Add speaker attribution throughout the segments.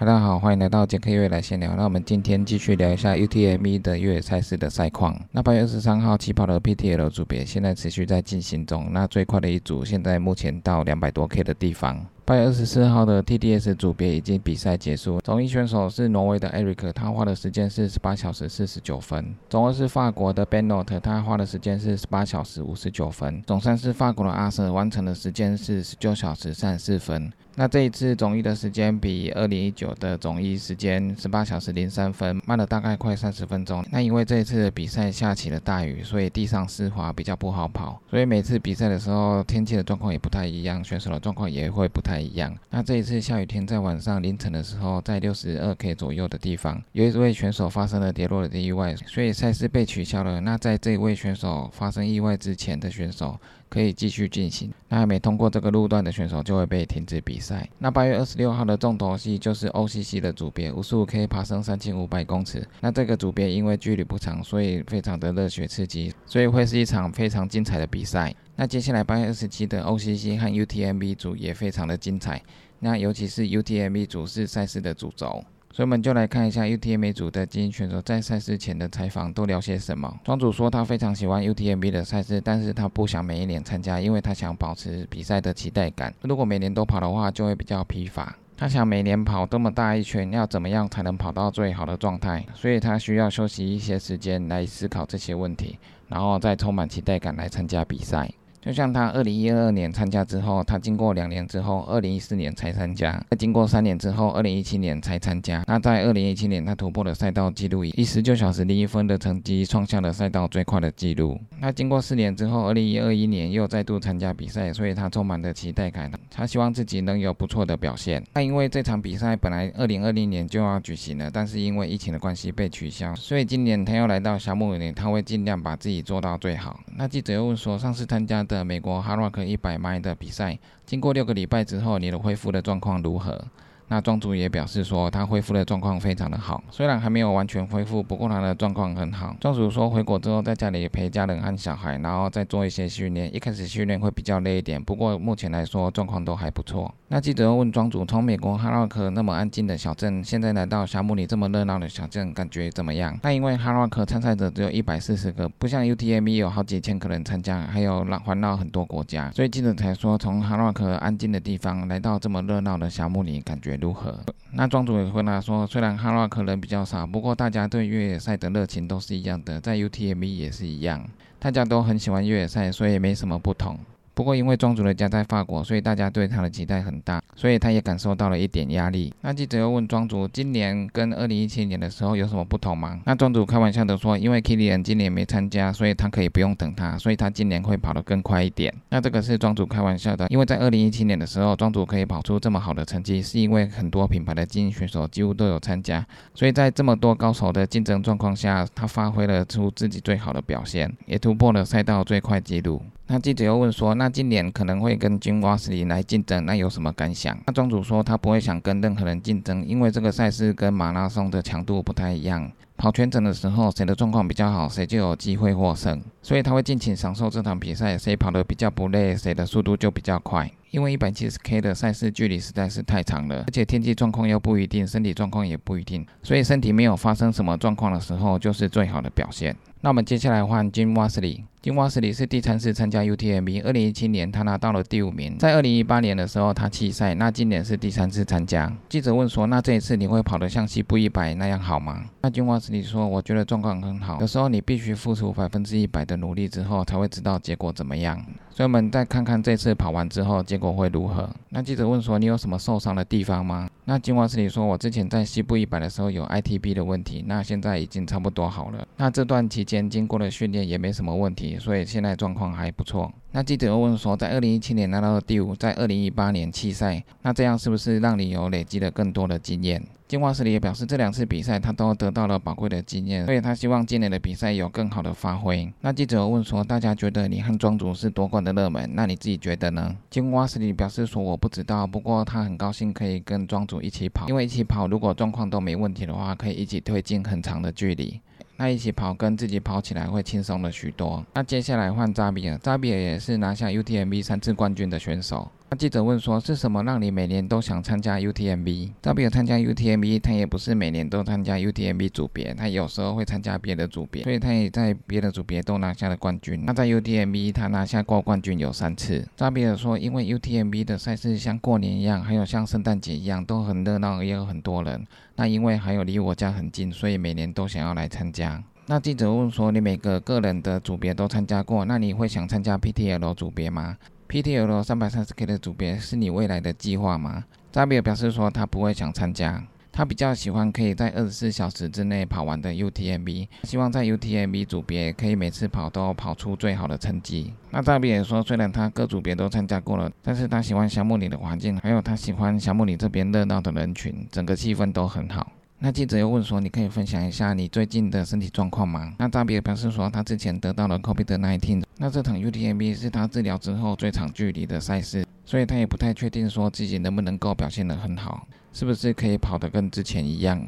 Speaker 1: 大家好，欢迎来到杰克未来闲聊。那我们今天继续聊一下 UTME 的越野赛事的赛况。那八月二十三号起跑的 PTL 组别现在持续在进行中。那最快的一组现在目前到两百多 K 的地方。八月二十四号的 TDS 组别已经比赛结束，总一选手是挪威的 Eric，他花的时间是十八小时四十九分；总二是法国的 Benot，他花的时间是十八小时五十九分；总三是法国的阿瑟，完成的时间是十九小时三十四分。那这一次总一的时间比二零一九的总一时间十八小时零三分慢了大概快三十分钟。那因为这一次的比赛下起了大雨，所以地上湿滑，比较不好跑。所以每次比赛的时候，天气的状况也不太一样，选手的状况也会不太一样。那这一次下雨天，在晚上凌晨的时候，在六十二 K 左右的地方，有一位选手发生了跌落的意外，所以赛事被取消了。那在这一位选手发生意外之前的选手。可以继续进行。那还没通过这个路段的选手就会被停止比赛。那八月二十六号的重头戏就是 OCC 的组别，五十五 K 爬升三千五百公尺。那这个组别因为距离不长，所以非常的热血刺激，所以会是一场非常精彩的比赛。那接下来八月二十七的 OCC 和 UTMB 组也非常的精彩。那尤其是 UTMB 组是赛事的主轴。所以我们就来看一下 UTMB 组的精英选手在赛事前的采访都聊些什么。庄主说他非常喜欢 UTMB 的赛事，但是他不想每一年参加，因为他想保持比赛的期待感。如果每年都跑的话，就会比较疲乏。他想每年跑这么大一圈，要怎么样才能跑到最好的状态？所以他需要休息一些时间来思考这些问题，然后再充满期待感来参加比赛。就像他二零一二年参加之后，他经过两年之后，二零一四年才参加；再经过三年之后，二零一七年才参加。那在二零一七年，他突破了赛道记录，以十九小时零一分的成绩创下了赛道最快的纪录。那经过四年之后，二零一二一年又再度参加比赛，所以他充满了期待感。他希望自己能有不错的表现。那因为这场比赛本来二零二零年就要举行了，但是因为疫情的关系被取消，所以今年他又来到小木林，他会尽量把自己做到最好。那记者又问说，上次参加的美国哈洛克一百迈的比赛，经过六个礼拜之后，你的恢复的状况如何？那庄主也表示说，他恢复的状况非常的好，虽然还没有完全恢复，不过他的状况很好。庄主说，回国之后在家里陪家人和小孩，然后再做一些训练。一开始训练会比较累一点，不过目前来说状况都还不错。那记者问庄主，从美国哈洛克那么安静的小镇，现在来到霞慕里这么热闹的小镇，感觉怎么样？那因为哈洛克参赛者只有一百四十个，不像 UTM 有好几千个人参加，还有环绕很多国家，所以记者才说，从哈洛克安静的地方来到这么热闹的霞慕里，感觉。如何？那庄主也回答说，虽然哈拉克人比较少，不过大家对越野赛的热情都是一样的，在 UTMB 也是一样，大家都很喜欢越野赛，所以没什么不同。不过，因为庄主的家在法国，所以大家对他的期待很大，所以他也感受到了一点压力。那记者又问庄主，今年跟二零一七年的时候有什么不同吗？那庄主开玩笑的说，因为 Kilian 今年没参加，所以他可以不用等他，所以他今年会跑得更快一点。那这个是庄主开玩笑的，因为在二零一七年的时候，庄主可以跑出这么好的成绩，是因为很多品牌的精英选手几乎都有参加，所以在这么多高手的竞争状况下，他发挥了出自己最好的表现，也突破了赛道最快纪录。那记者又问说，那今年可能会跟金瓜斯林来竞争，那有什么感想？那庄主说他不会想跟任何人竞争，因为这个赛事跟马拉松的强度不太一样。跑全程的时候，谁的状况比较好，谁就有机会获胜。所以他会尽情享受这场比赛，谁跑得比较不累，谁的速度就比较快。因为一百七十 K 的赛事距离实在是太长了，而且天气状况又不一定，身体状况也不一定，所以身体没有发生什么状况的时候，就是最好的表现。那我们接下来换 Jim Wasley。金瓦斯里是第三次参加 UTMB，二零一七年他拿到了第五名，在二零一八年的时候他弃赛，那今年是第三次参加。记者问说，那这一次你会跑得像西部一百那样好吗？那金瓦斯里说，我觉得状况很好，有时候你必须付出百分之一百的努力之后，才会知道结果怎么样。所以我们再看看这次跑完之后结果会如何。那记者问说，你有什么受伤的地方吗？那金瓦斯里说，我之前在西部一百的时候有 ITB 的问题，那现在已经差不多好了。那这段期间经过了训练也没什么问题。所以现在状况还不错。那记者又问说，在二零一七年拿到了第五，在二零一八年弃赛，那这样是不是让你有累积了更多的经验？金华斯里也表示，这两次比赛他都得到了宝贵的经验，所以他希望今年的比赛有更好的发挥。那记者又问说，大家觉得你和庄主是夺冠的热门，那你自己觉得呢？金华斯里表示说，我不知道，不过他很高兴可以跟庄主一起跑，因为一起跑如果状况都没问题的话，可以一起推进很长的距离。那一起跑跟自己跑起来会轻松了许多。那接下来换扎比尔，扎比尔也是拿下 UTMB 三次冠军的选手。那记者问说：“是什么让你每年都想参加 UTMB？” 扎比尔参加 UTMB，他也不是每年都参加 UTMB 组别，他有时候会参加别的组别，所以他也在别的组别都拿下了冠军。那在 UTMB，他拿下过冠军有三次。扎比尔说：“因为 UTMB 的赛事像过年一样，还有像圣诞节一样，都很热闹，也有很多人。那因为还有离我家很近，所以每年都想要来参加。”那记者问说：“你每个个人的组别都参加过，那你会想参加 PTL 组别吗？” PTL 三百三十 K 的组别是你未来的计划吗？扎比尔表示说他不会想参加，他比较喜欢可以在二十四小时之内跑完的 UTMB，希望在 UTMB 组别可以每次跑都跑出最好的成绩。那扎比尔说，虽然他各组别都参加过了，但是他喜欢小木里的环境，还有他喜欢小木里这边热闹的人群，整个气氛都很好。那记者又问说：“你可以分享一下你最近的身体状况吗？”那扎比尔表示说：“他之前得到了 COVID-19，那这场 UTMB 是他治疗之后最长距离的赛事，所以他也不太确定说自己能不能够表现得很好，是不是可以跑得跟之前一样。”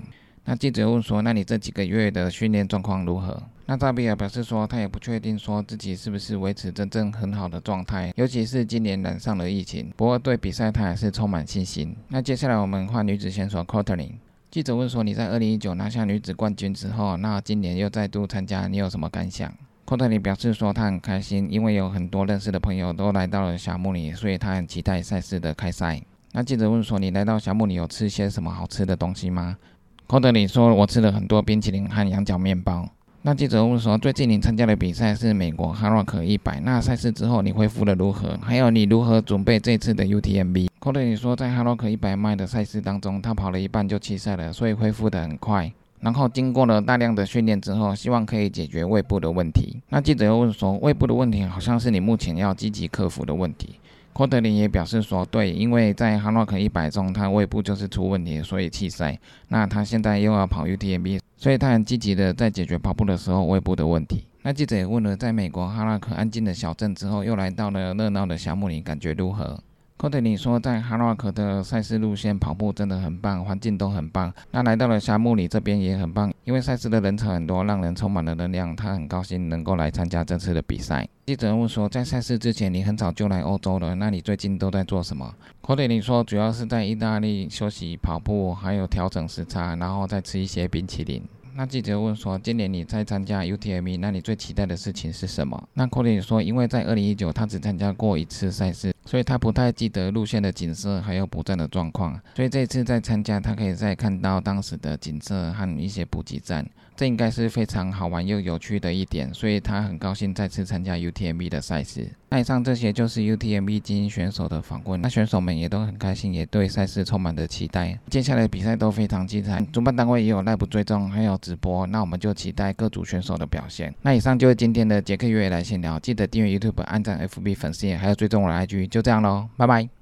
Speaker 1: 那记者又问说：“那你这几个月的训练状况如何？”那扎比尔表示说：“他也不确定说自己是不是维持真正很好的状态，尤其是今年染上了疫情。不过对比赛他还是充满信心。”那接下来我们换女子选手 c o r t l i n 记者问说：“你在二零一九拿下女子冠军之后，那今年又再度参加，你有什么感想？”寇特里表示说：“他很开心，因为有很多认识的朋友都来到了小木里，所以他很期待赛事的开赛。”那记者问说：“你来到小木里有吃些什么好吃的东西吗？”寇特里说：“我吃了很多冰淇淋和羊角面包。”那记者问说：“最近你参加的比赛是美国哈洛克一百，那赛事之后你恢复的如何？还有你如何准备这次的 UTMB？” 寇特里说，在哈洛克一百迈的赛事当中，他跑了一半就弃赛了，所以恢复得很快。然后经过了大量的训练之后，希望可以解决胃部的问题。那记者又问说，胃部的问题好像是你目前要积极克服的问题。寇德林也表示说，对，因为在哈洛克一百中，他胃部就是出问题，所以弃赛。那他现在又要跑 UTMB，所以他很积极的在解决跑步的时候胃部的问题。那记者也问了，在美国哈拉克安静的小镇之后，又来到了热闹的小木林，感觉如何？寇特尼说，在哈洛克的赛事路线跑步真的很棒，环境都很棒。那来到了沙漠里这边也很棒，因为赛事的人潮很多，让人充满了能量。他很高兴能够来参加这次的比赛。记者问说，在赛事之前你很早就来欧洲了，那你最近都在做什么？寇特尼说，主要是在意大利休息、跑步，还有调整时差，然后再吃一些冰淇淋。那记者问说：“今年你在参加 UTMB，那你最期待的事情是什么？”那 c o d y 说：“因为在二零一九他只参加过一次赛事，所以他不太记得路线的景色还有补站的状况，所以这次在参加，他可以再看到当时的景色和一些补给站。”这应该是非常好玩又有趣的一点，所以他很高兴再次参加 UTMB 的赛事。那以上这些就是 UTMB 精英选手的访问，那选手们也都很开心，也对赛事充满着期待。接下来的比赛都非常精彩，主办单位也有 live 追踪，还有直播。那我们就期待各组选手的表现。那以上就是今天的杰克约来闲聊，记得订阅 YouTube、按赞 FB 粉丝页，还有追踪我的 IG。就这样喽，拜拜。